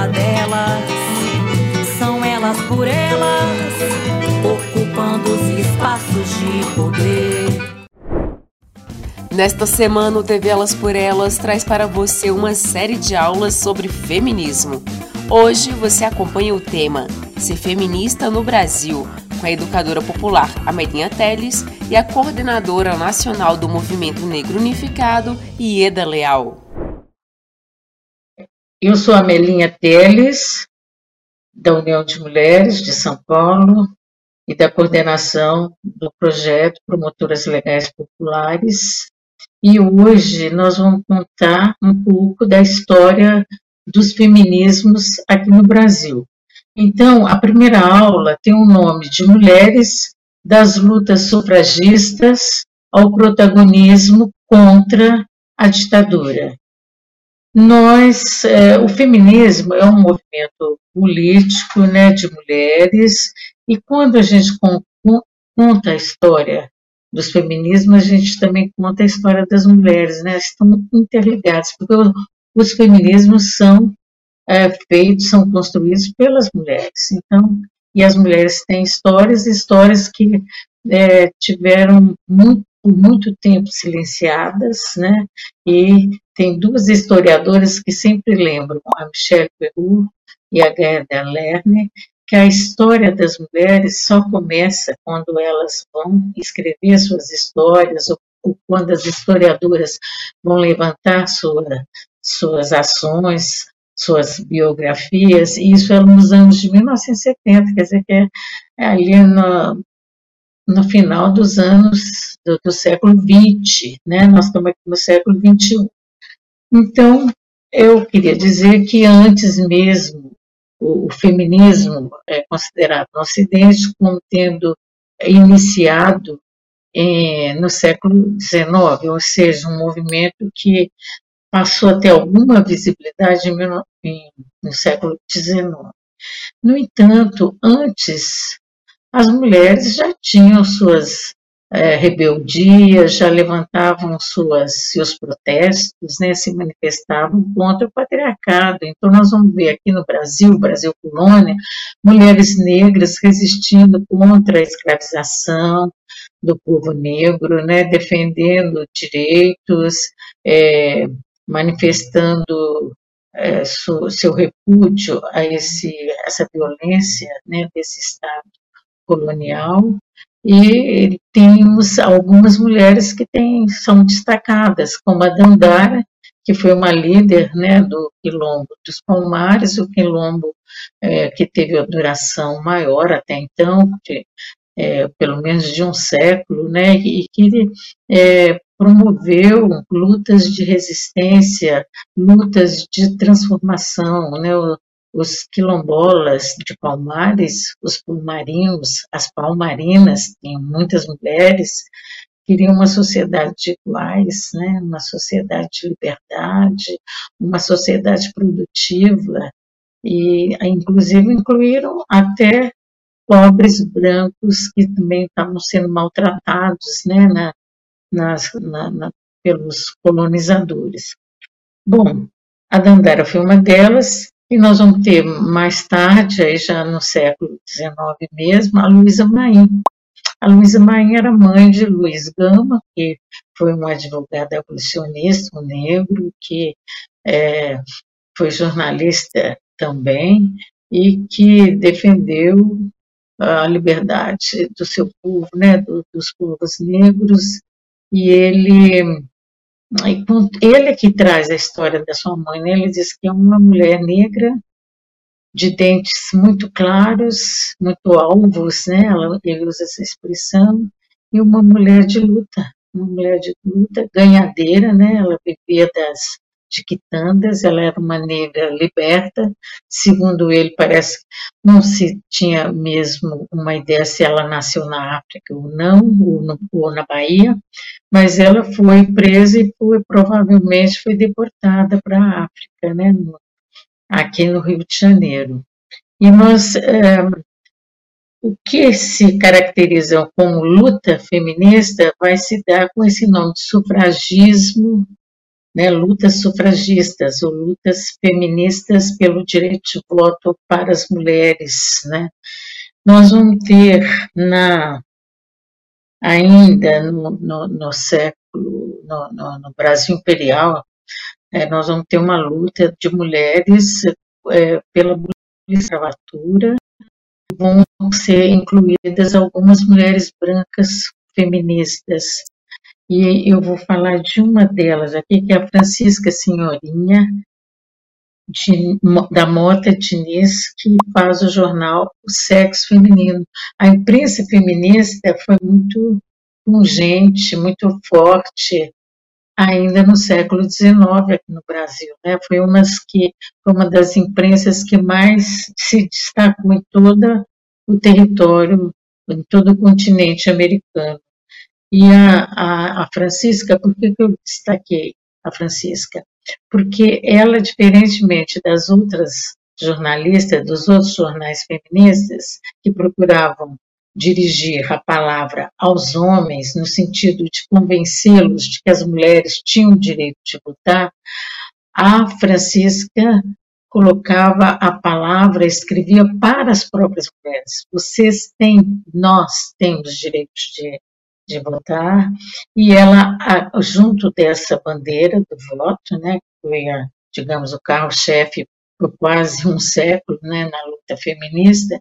uma delas, são elas por elas, ocupando os espaços de poder. Nesta semana, o TV Elas por Elas traz para você uma série de aulas sobre feminismo. Hoje você acompanha o tema Ser Feminista no Brasil, com a educadora popular Amelinha Teles e a coordenadora nacional do Movimento Negro Unificado, Ieda Leal. Eu sou Amelinha Teles, da União de Mulheres de São Paulo e da coordenação do projeto Promotoras Legais Populares. E hoje nós vamos contar um pouco da história dos feminismos aqui no Brasil. Então, a primeira aula tem o nome de Mulheres das lutas sufragistas ao protagonismo contra a ditadura. Nós, é, o feminismo é um movimento político, né, de mulheres, e quando a gente conta a história dos feminismos, a gente também conta a história das mulheres, né, estão interligados, porque os feminismos são é, feitos, são construídos pelas mulheres. Então, e as mulheres têm histórias, histórias que é, tiveram muito, muito tempo silenciadas, né? E tem duas historiadoras que sempre lembram, a Michelle Perrou e a Gerda Lerner, que a história das mulheres só começa quando elas vão escrever suas histórias ou, ou quando as historiadoras vão levantar sua, suas ações, suas biografias, e isso é nos anos de 1970, quer dizer que é, é ali no, no final dos anos do, do século XX, né? nós estamos aqui no século XXI. Então, eu queria dizer que antes mesmo o, o feminismo é considerado no Ocidente como tendo iniciado eh, no século XIX, ou seja, um movimento que passou a ter alguma visibilidade no século XIX. No entanto, antes, as mulheres já tinham suas é, rebeldias, já levantavam suas, seus protestos, né, se manifestavam contra o patriarcado. Então, nós vamos ver aqui no Brasil, Brasil colônia, mulheres negras resistindo contra a escravização do povo negro, né, defendendo direitos, é, manifestando é, seu, seu repúdio a esse, essa violência né, desse Estado colonial. E temos algumas mulheres que tem, são destacadas, como a Dandara, que foi uma líder né, do quilombo dos Palmares, o quilombo é, que teve a duração maior até então, de, é, pelo menos de um século, né, e que é, promoveu lutas de resistência, lutas de transformação, né? Os quilombolas de Palmares, os palmarinhos, as palmarinas, tem muitas mulheres, queriam uma sociedade de iguais, né? uma sociedade de liberdade, uma sociedade produtiva, e inclusive incluíram até pobres brancos que também estavam sendo maltratados né? na, na, na, pelos colonizadores. Bom, a Dandara foi uma delas, e nós vamos ter mais tarde, aí já no século XIX mesmo, a Luísa Maim, A Luísa Maim era mãe de Luiz Gama, que foi um advogado abolicionista, um negro, que é, foi jornalista também e que defendeu a liberdade do seu povo, né, dos povos negros, e ele ele que traz a história da sua mãe, né? ele diz que é uma mulher negra de dentes muito claros, muito alvos, né? ele usa essa expressão, e uma mulher de luta, uma mulher de luta, ganhadeira, né? ela vivia das de quitandas, ela era uma negra liberta, segundo ele parece não se tinha mesmo uma ideia se ela nasceu na África ou não, ou, no, ou na Bahia, mas ela foi presa e foi, provavelmente foi deportada para a África, né, aqui no Rio de Janeiro. E nós, é, o que se caracteriza como luta feminista vai se dar com esse nome de sufragismo né, lutas sufragistas ou lutas feministas pelo direito de voto para as mulheres. Né. Nós vamos ter na, ainda no, no, no século, no, no, Brasil Imperial, é, nós vamos ter uma luta de mulheres é, pela escravatura, vão ser incluídas algumas mulheres brancas feministas, e eu vou falar de uma delas aqui, que é a Francisca Senhorinha, de, da Mota Diniz, que faz o jornal O Sexo Feminino. A imprensa feminista foi muito pungente, muito forte, ainda no século XIX aqui no Brasil. Né? Foi, umas que, foi uma das imprensas que mais se destacou em todo o território, em todo o continente americano. E a, a, a Francisca, por que, que eu destaquei a Francisca? Porque ela, diferentemente das outras jornalistas, dos outros jornais feministas, que procuravam dirigir a palavra aos homens, no sentido de convencê-los de que as mulheres tinham o direito de votar, a Francisca colocava a palavra, escrevia para as próprias mulheres. Vocês têm, nós temos direitos de de votar, e ela, junto dessa bandeira do voto, né, que foi, a, digamos, o carro-chefe por quase um século né, na luta feminista,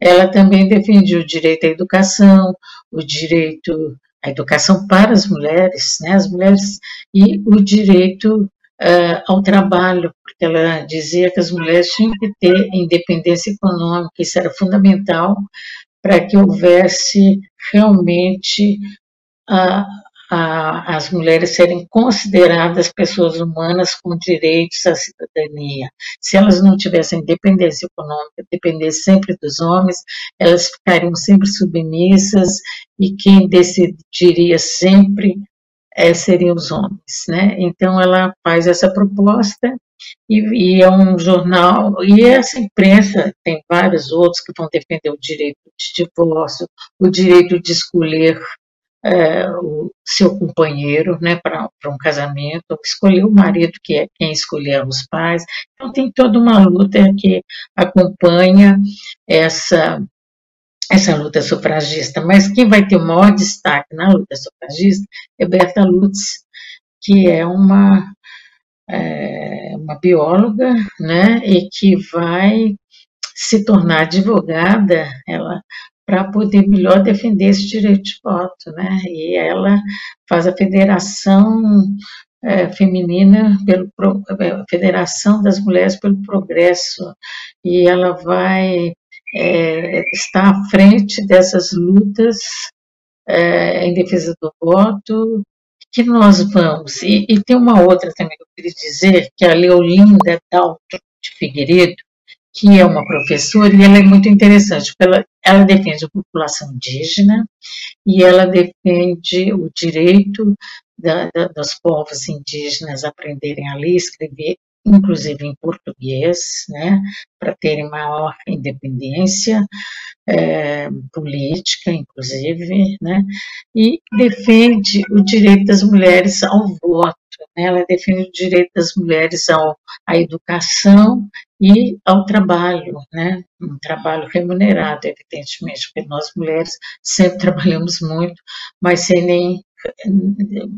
ela também defendia o direito à educação, o direito à educação para as mulheres, né, as mulheres, e o direito uh, ao trabalho, porque ela dizia que as mulheres tinham que ter independência econômica, isso era fundamental para que houvesse realmente a, a, as mulheres serem consideradas pessoas humanas com direitos à cidadania. Se elas não tivessem independência econômica, dependessem sempre dos homens, elas ficariam sempre submissas e quem decidiria sempre é, seriam os homens. Né? Então, ela faz essa proposta e, e, é um jornal, e essa imprensa, tem vários outros que vão defender o direito de divórcio, o direito de escolher é, o seu companheiro né, para um casamento, escolher o marido, que é quem escolher os pais. Então, tem toda uma luta que acompanha essa, essa luta sufragista. Mas quem vai ter o maior destaque na luta sufragista é Berta Lutz, que é uma é, uma bióloga, né, e que vai se tornar advogada, ela para poder melhor defender esse direito de voto, né? E ela faz a federação é, feminina pelo é, Federação das Mulheres pelo Progresso e ela vai é, estar à frente dessas lutas é, em defesa do voto que nós vamos. E, e, tem uma outra também que eu queria dizer, que é a Leolinda Daltro de Figueiredo, que é uma professora, e ela é muito interessante, porque ela, ela defende a população indígena e ela defende o direito da, da, dos povos indígenas aprenderem a ler e escrever, inclusive em português, né, para terem maior independência é, política, inclusive, né, e defende o direito das mulheres ao voto. Né, ela defende o direito das mulheres ao, à educação e ao trabalho, né? Um trabalho remunerado, evidentemente, porque nós mulheres sempre trabalhamos muito, mas sem nem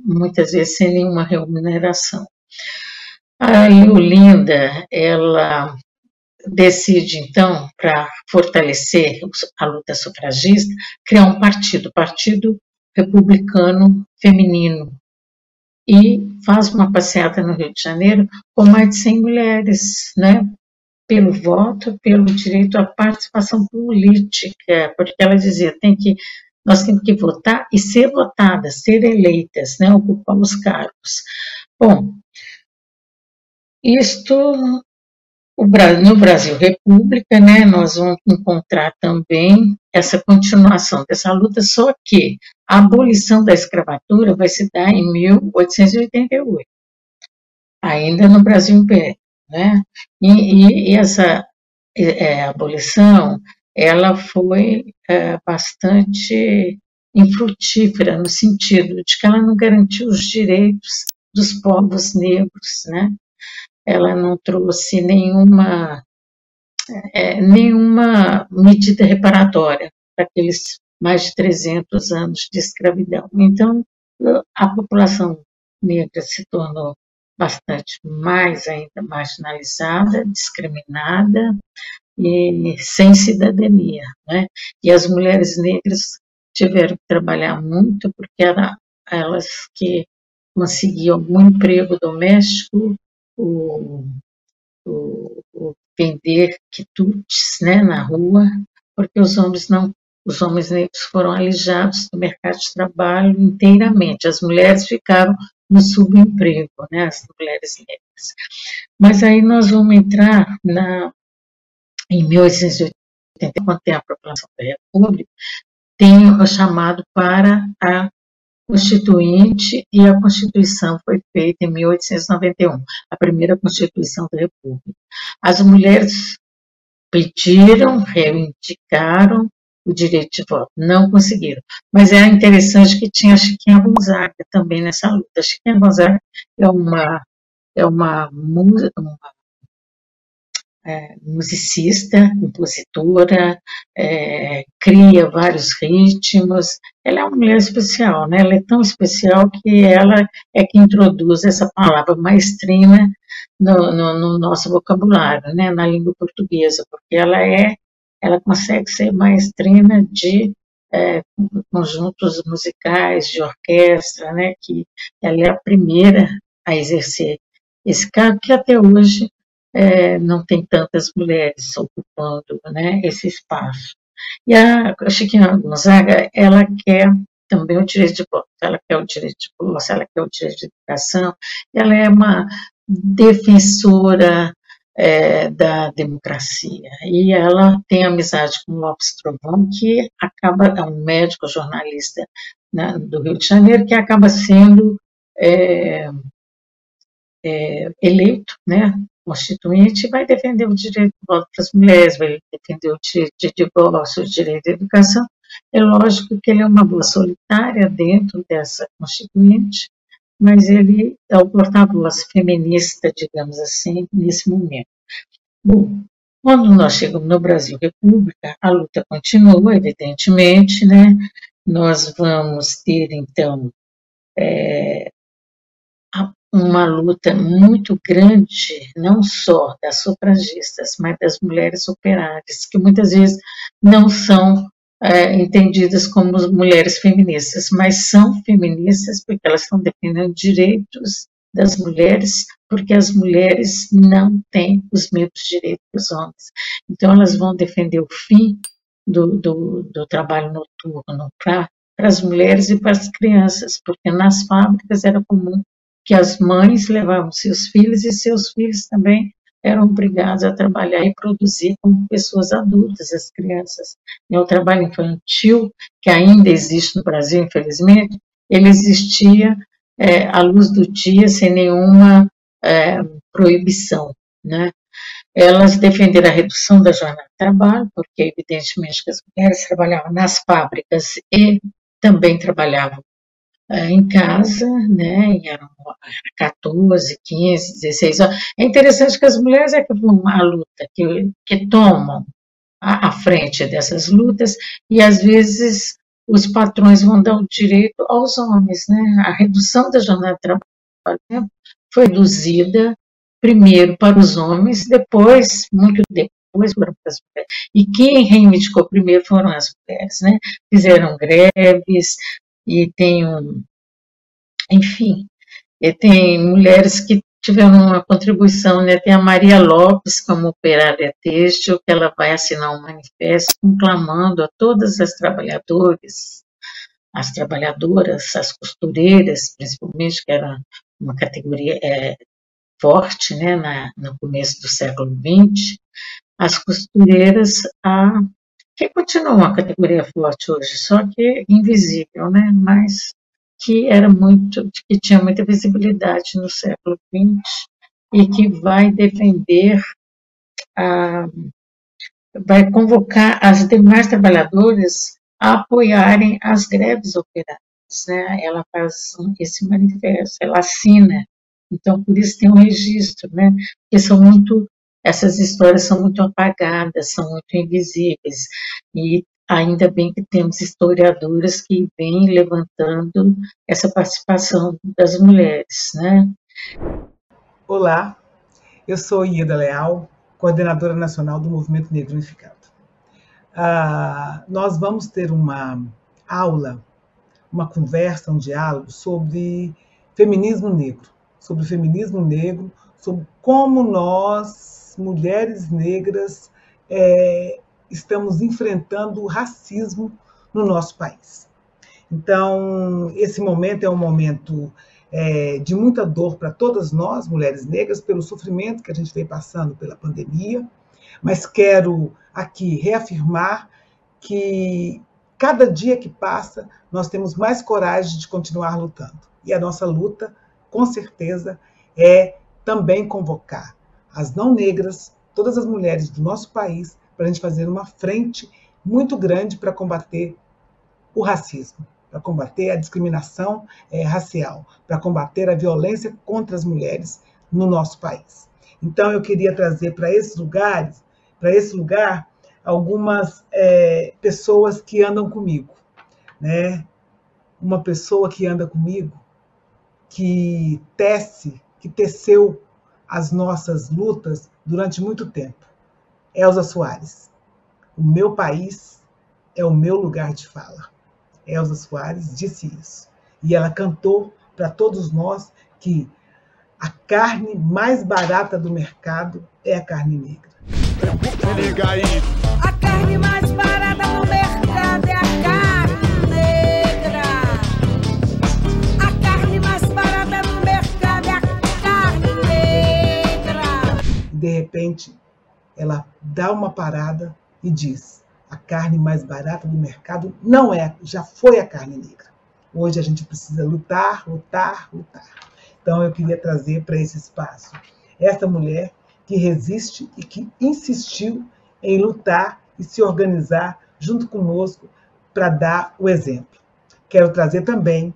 muitas vezes sem nenhuma remuneração. A Linda, ela decide, então, para fortalecer a luta sufragista, criar um partido, Partido Republicano Feminino, e faz uma passeata no Rio de Janeiro com mais de 100 mulheres, né? Pelo voto, pelo direito à participação política, porque ela dizia tem que nós temos que votar e ser votadas, ser eleitas, né? Ocupar os cargos. Bom, isto no Brasil República, né, nós vamos encontrar também essa continuação dessa luta, só que a abolição da escravatura vai se dar em 1888, ainda no Brasil Império, né, e, e, e essa é, abolição, ela foi é, bastante infrutífera, no sentido de que ela não garantiu os direitos dos povos negros, né, ela não trouxe nenhuma, é, nenhuma medida reparatória para aqueles mais de 300 anos de escravidão. Então, a população negra se tornou bastante mais ainda marginalizada, discriminada e sem cidadania, né? E as mulheres negras tiveram que trabalhar muito porque eram elas que conseguiam algum emprego doméstico o, o, o vender quitutes né, na rua, porque os homens não os homens negros foram alijados do mercado de trabalho inteiramente. As mulheres ficaram no subemprego, né, as mulheres negras. Mas aí nós vamos entrar na, em 1880, quando tem a proclamação da República, tem o chamado para a Constituinte e a Constituição foi feita em 1891, a primeira Constituição da República. As mulheres pediram, reivindicaram o direito de voto, não conseguiram. Mas é interessante que tinha a Chiquinha Gonzaga também nessa luta. A Chiquinha Gonzaga é uma, é uma, uma é, musicista, compositora, é, cria vários ritmos. Ela é uma mulher especial, né? Ela é tão especial que ela é que introduz essa palavra maestrina no, no, no nosso vocabulário, né? Na língua portuguesa, porque ela é, ela consegue ser maestrina de é, conjuntos musicais, de orquestra, né? Que ela é a primeira a exercer esse cargo que até hoje é, não tem tantas mulheres ocupando né, esse espaço. E a Chiquinha Gonzaga, ela quer também o direito de voto, ela quer o direito de posse, ela quer o direito de educação, ela é uma defensora é, da democracia. E ela tem amizade com Lopes Trovão, que acaba, é um médico jornalista né, do Rio de Janeiro, que acaba sendo é, é, eleito né, constituinte vai defender o direito de voto para as mulheres, vai defender o direito de divórcio, o direito de educação. É lógico que ele é uma voz solitária dentro dessa constituinte, mas ele é o porta-voz feminista, digamos assim, nesse momento. Bom, quando nós chegamos no Brasil República, a luta continua, evidentemente, né? Nós vamos ter, então, é, uma luta muito grande, não só das sufragistas, mas das mulheres operárias, que muitas vezes não são é, entendidas como mulheres feministas, mas são feministas porque elas estão defendendo direitos das mulheres, porque as mulheres não têm os mesmos direitos que os homens. Então, elas vão defender o fim do, do, do trabalho noturno para as mulheres e para as crianças, porque nas fábricas era comum que as mães levavam seus filhos e seus filhos também eram obrigados a trabalhar e produzir como pessoas adultas, as crianças. E o trabalho infantil, que ainda existe no Brasil, infelizmente, ele existia é, à luz do dia, sem nenhuma é, proibição. Né? Elas defenderam a redução da jornada de trabalho, porque, evidentemente, as mulheres trabalhavam nas fábricas e também trabalhavam em casa, né, e eram 14, 15, 16 anos. É interessante que as mulheres é que vão à luta, que, que tomam a, a frente dessas lutas, e às vezes os patrões vão dar o direito aos homens, né? A redução da jornada de trabalho foi reduzida primeiro para os homens, depois, muito depois, para as mulheres. E quem reivindicou primeiro foram as mulheres, né? Fizeram greves e tem um, enfim, tem mulheres que tiveram uma contribuição, né? Tem a Maria Lopes como operária têxtil, que ela vai assinar um manifesto conclamando a todas as trabalhadoras, as trabalhadoras, as costureiras, principalmente, que era uma categoria é, forte, né, na, no começo do século XX, as costureiras a que continua uma categoria forte hoje, só que invisível, né, mas que era muito, que tinha muita visibilidade no século XX e que vai defender, a, vai convocar as demais trabalhadoras a apoiarem as greves operárias. Né? Ela faz esse manifesto, ela assina. Então, por isso tem um registro, né? Porque são muito, essas histórias são muito apagadas, são muito invisíveis. E ainda bem que temos historiadoras que vêm levantando essa participação das mulheres, né? Olá, eu sou Ieda Leal, coordenadora nacional do Movimento Negro Unificado. Ah, nós vamos ter uma aula, uma conversa, um diálogo sobre feminismo negro, sobre o feminismo negro, sobre como nós, mulheres negras, é, estamos enfrentando o racismo no nosso país. Então, esse momento é um momento é, de muita dor para todas nós, mulheres negras, pelo sofrimento que a gente vem passando pela pandemia, mas quero aqui reafirmar que cada dia que passa, nós temos mais coragem de continuar lutando. E a nossa luta, com certeza, é também convocar as não negras, todas as mulheres do nosso país, para a gente fazer uma frente muito grande para combater o racismo, para combater a discriminação é, racial, para combater a violência contra as mulheres no nosso país. Então, eu queria trazer para esses lugares, para esse lugar, algumas é, pessoas que andam comigo, né? Uma pessoa que anda comigo, que tece, que teceu as nossas lutas durante muito tempo. Elza Soares. O meu país é o meu lugar de fala. Elza Soares disse isso. E ela cantou para todos nós que a carne mais barata do mercado é a carne negra. liga aí. A carne mais barata repente, ela dá uma parada e diz: a carne mais barata do mercado não é, já foi a carne negra. Hoje a gente precisa lutar, lutar, lutar. Então eu queria trazer para esse espaço essa mulher que resiste e que insistiu em lutar e se organizar junto conosco para dar o exemplo. Quero trazer também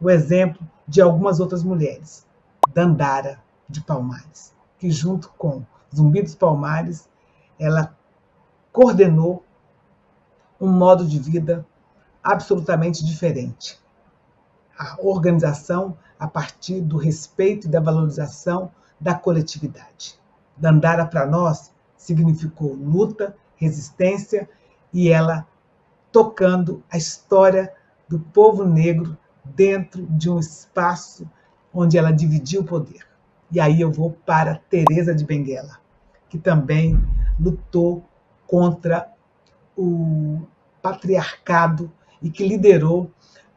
o exemplo de algumas outras mulheres. Dandara de Palmares, que junto com Zumbi dos Palmares, ela coordenou um modo de vida absolutamente diferente. A organização a partir do respeito e da valorização da coletividade. Dandara para nós significou luta, resistência e ela tocando a história do povo negro dentro de um espaço onde ela dividiu o poder. E aí eu vou para Teresa de Benguela, que também lutou contra o patriarcado e que liderou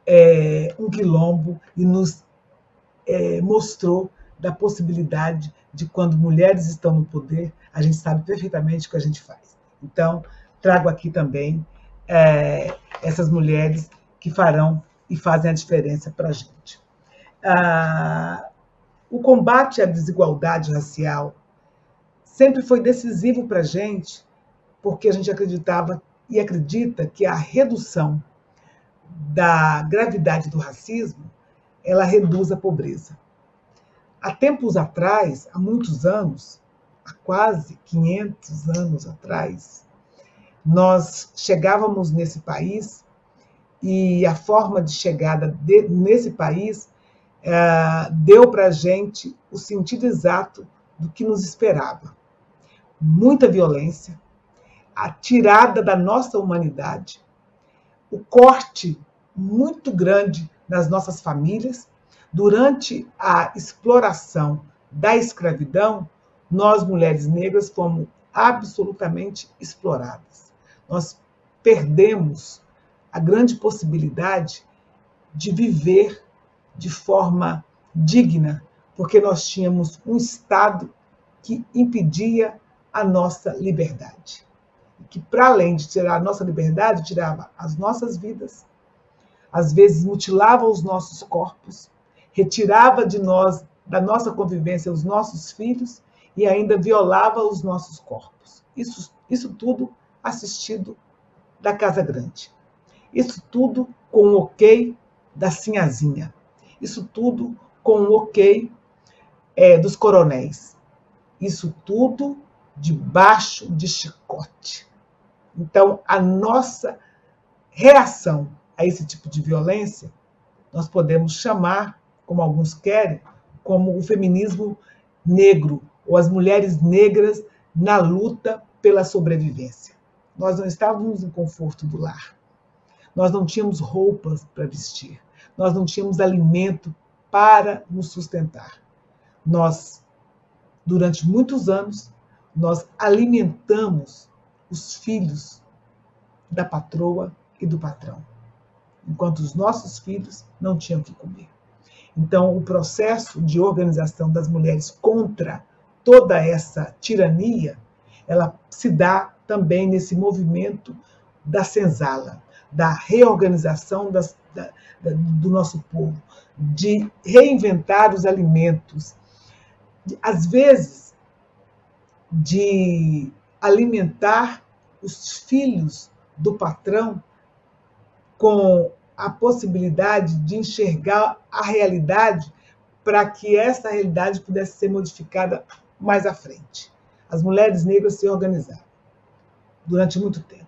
é, um quilombo e nos é, mostrou da possibilidade de quando mulheres estão no poder, a gente sabe perfeitamente o que a gente faz. Então, trago aqui também é, essas mulheres que farão e fazem a diferença para a gente. Ah, o combate à desigualdade racial sempre foi decisivo para a gente, porque a gente acreditava e acredita que a redução da gravidade do racismo ela reduz a pobreza. Há tempos atrás, há muitos anos, há quase 500 anos atrás, nós chegávamos nesse país e a forma de chegada de, nesse país é, deu para a gente o sentido exato do que nos esperava. Muita violência, a tirada da nossa humanidade, o corte muito grande nas nossas famílias. Durante a exploração da escravidão, nós, mulheres negras, fomos absolutamente exploradas. Nós perdemos a grande possibilidade de viver de forma digna, porque nós tínhamos um Estado que impedia a nossa liberdade. Que, para além de tirar a nossa liberdade, tirava as nossas vidas, às vezes mutilava os nossos corpos, retirava de nós, da nossa convivência, os nossos filhos e ainda violava os nossos corpos. Isso, isso tudo assistido da Casa Grande. Isso tudo com o ok da Sinhazinha. Isso tudo com o ok é, dos coronéis. Isso tudo debaixo de chicote. Então, a nossa reação a esse tipo de violência, nós podemos chamar, como alguns querem, como o feminismo negro, ou as mulheres negras na luta pela sobrevivência. Nós não estávamos no conforto do lar. Nós não tínhamos roupas para vestir. Nós não tínhamos alimento para nos sustentar. Nós, durante muitos anos, nós alimentamos os filhos da patroa e do patrão, enquanto os nossos filhos não tinham que comer. Então, o processo de organização das mulheres contra toda essa tirania, ela se dá também nesse movimento da senzala, da reorganização das, da, da, do nosso povo, de reinventar os alimentos, às vezes de alimentar os filhos do patrão com a possibilidade de enxergar a realidade para que essa realidade pudesse ser modificada mais à frente. As mulheres negras se organizaram durante muito tempo.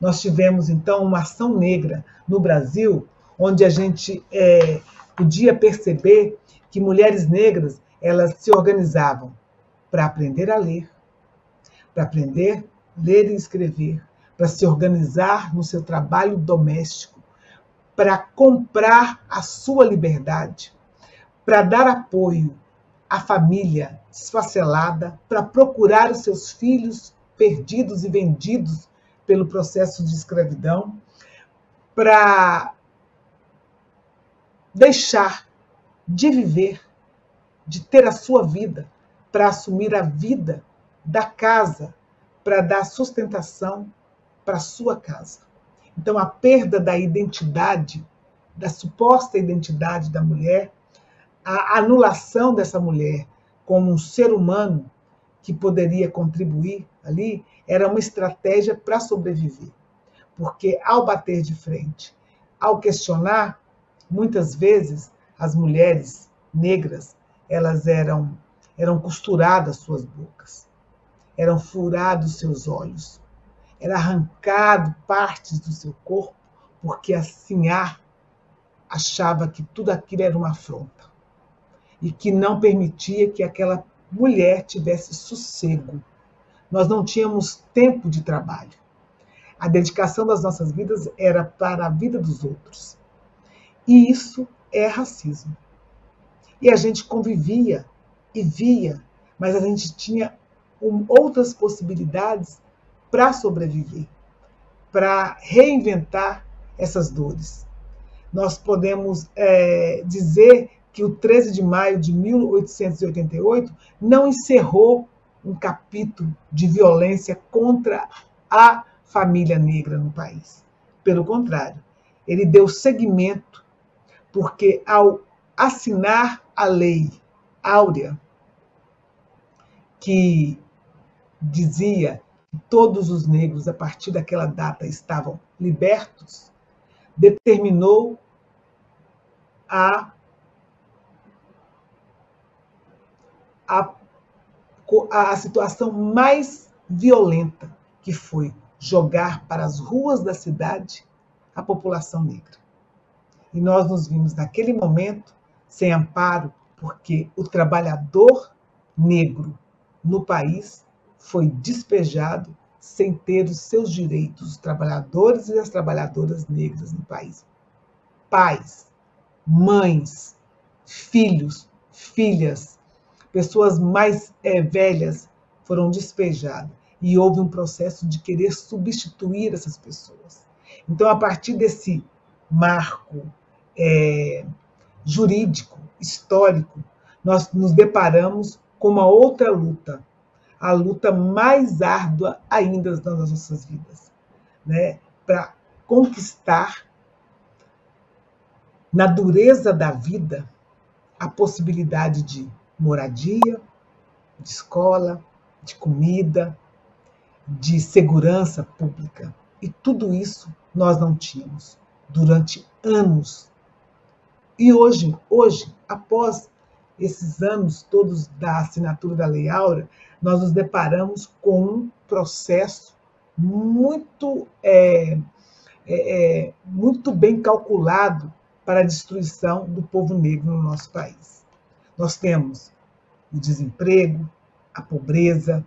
Nós tivemos, então, uma ação negra no Brasil, onde a gente é, podia perceber que mulheres negras elas se organizavam para aprender a ler, para aprender a ler e escrever, para se organizar no seu trabalho doméstico, para comprar a sua liberdade, para dar apoio à família desfacelada, para procurar os seus filhos perdidos e vendidos pelo processo de escravidão, para deixar de viver, de ter a sua vida, para assumir a vida da casa, para dar sustentação para sua casa. Então, a perda da identidade, da suposta identidade da mulher, a anulação dessa mulher como um ser humano que poderia contribuir ali, era uma estratégia para sobreviver. Porque ao bater de frente, ao questionar, muitas vezes as mulheres negras, elas eram eram costuradas suas bocas, eram furados seus olhos, era arrancado partes do seu corpo, porque a Sinhá achava que tudo aquilo era uma afronta e que não permitia que aquela mulher tivesse sossego nós não tínhamos tempo de trabalho. A dedicação das nossas vidas era para a vida dos outros. E isso é racismo. E a gente convivia e via, mas a gente tinha outras possibilidades para sobreviver, para reinventar essas dores. Nós podemos é, dizer que o 13 de maio de 1888 não encerrou um capítulo de violência contra a família negra no país. Pelo contrário, ele deu seguimento, porque ao assinar a lei áurea, que dizia que todos os negros, a partir daquela data, estavam libertos, determinou a, a, a situação mais violenta, que foi jogar para as ruas da cidade a população negra. E nós nos vimos naquele momento sem amparo, porque o trabalhador negro no país foi despejado sem ter os seus direitos, os trabalhadores e as trabalhadoras negras no país. Pais, mães, filhos, filhas, pessoas mais é, velhas foram despejadas e houve um processo de querer substituir essas pessoas. Então, a partir desse marco é, jurídico, histórico, nós nos deparamos com uma outra luta, a luta mais árdua ainda das nossas vidas, né? para conquistar na dureza da vida a possibilidade de moradia, de escola, de comida, de segurança pública. E tudo isso nós não tínhamos durante anos. E hoje, hoje, após esses anos todos da assinatura da Lei Áurea, nós nos deparamos com um processo muito, é, é, é, muito bem calculado para a destruição do povo negro no nosso país. Nós temos o desemprego, a pobreza,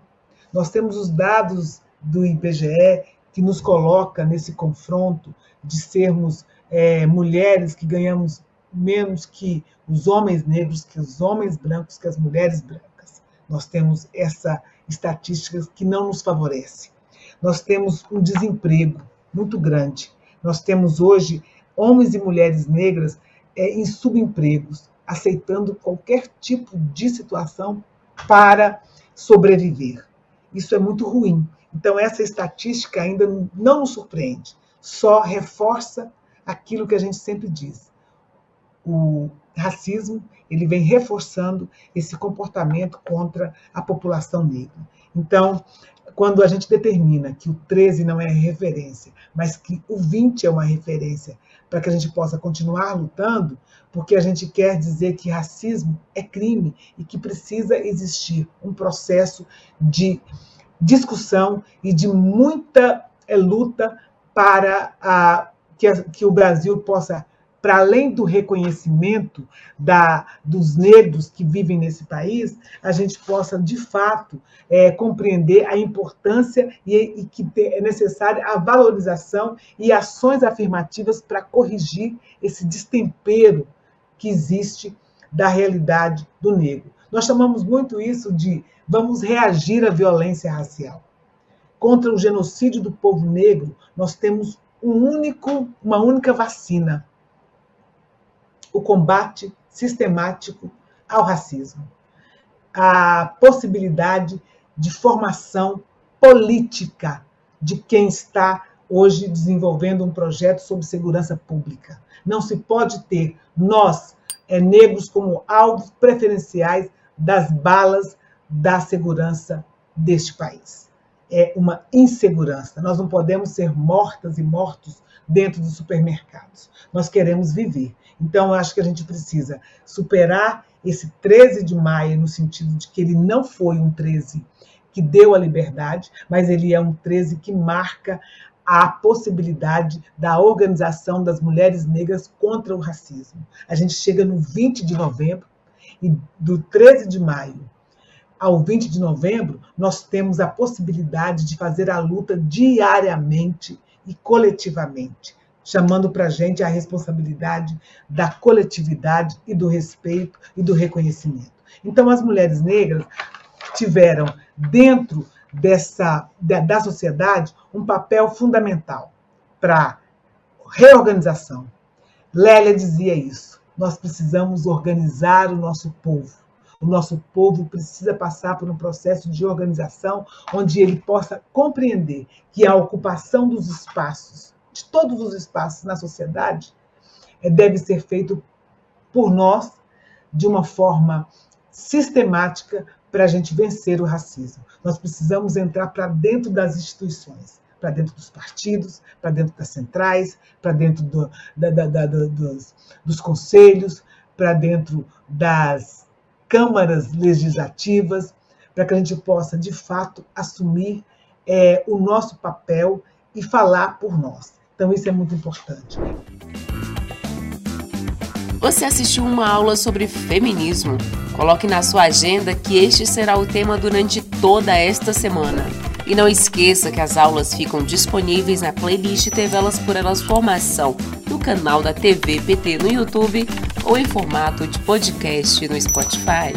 nós temos os dados do IBGE que nos coloca nesse confronto de sermos é, mulheres que ganhamos menos que os homens negros, que os homens brancos, que as mulheres brancas. Nós temos essa estatística que não nos favorece. Nós temos um desemprego muito grande. Nós temos hoje homens e mulheres negras é, em subempregos, aceitando qualquer tipo de situação para sobreviver. Isso é muito ruim. Então, essa estatística ainda não nos surpreende, só reforça aquilo que a gente sempre diz. O racismo ele vem reforçando esse comportamento contra a população negra. Então, quando a gente determina que o 13 não é referência, mas que o 20 é uma referência para que a gente possa continuar lutando, porque a gente quer dizer que racismo é crime e que precisa existir um processo de discussão e de muita é, luta para a, que, a, que o Brasil possa para além do reconhecimento da, dos negros que vivem nesse país, a gente possa, de fato, é, compreender a importância e, e que é necessária a valorização e ações afirmativas para corrigir esse destempero que existe da realidade do negro. Nós chamamos muito isso de vamos reagir à violência racial. Contra o genocídio do povo negro, nós temos um único, uma única vacina, o combate sistemático ao racismo, a possibilidade de formação política de quem está hoje desenvolvendo um projeto sobre segurança pública. Não se pode ter nós, é, negros, como alvos preferenciais das balas da segurança deste país. É uma insegurança. Nós não podemos ser mortas e mortos dentro dos supermercados. Nós queremos viver. Então, eu acho que a gente precisa superar esse 13 de maio, no sentido de que ele não foi um 13 que deu a liberdade, mas ele é um 13 que marca a possibilidade da organização das mulheres negras contra o racismo. A gente chega no 20 de novembro e do 13 de maio ao 20 de novembro, nós temos a possibilidade de fazer a luta diariamente e coletivamente chamando para a gente a responsabilidade da coletividade e do respeito e do reconhecimento. Então, as mulheres negras tiveram, dentro dessa da, da sociedade, um papel fundamental para reorganização. Lélia dizia isso. Nós precisamos organizar o nosso povo. O nosso povo precisa passar por um processo de organização onde ele possa compreender que a ocupação dos espaços de todos os espaços na sociedade é, deve ser feito por nós de uma forma sistemática para a gente vencer o racismo. Nós precisamos entrar para dentro das instituições, para dentro dos partidos, para dentro das centrais, para dentro do, da, da, da, dos, dos conselhos, para dentro das câmaras legislativas, para que a gente possa, de fato, assumir é, o nosso papel e falar por nós. Então, isso é muito importante. Você assistiu uma aula sobre feminismo? Coloque na sua agenda que este será o tema durante toda esta semana. E não esqueça que as aulas ficam disponíveis na playlist TV Elas por Elas Formação, no canal da TV PT no YouTube ou em formato de podcast no Spotify.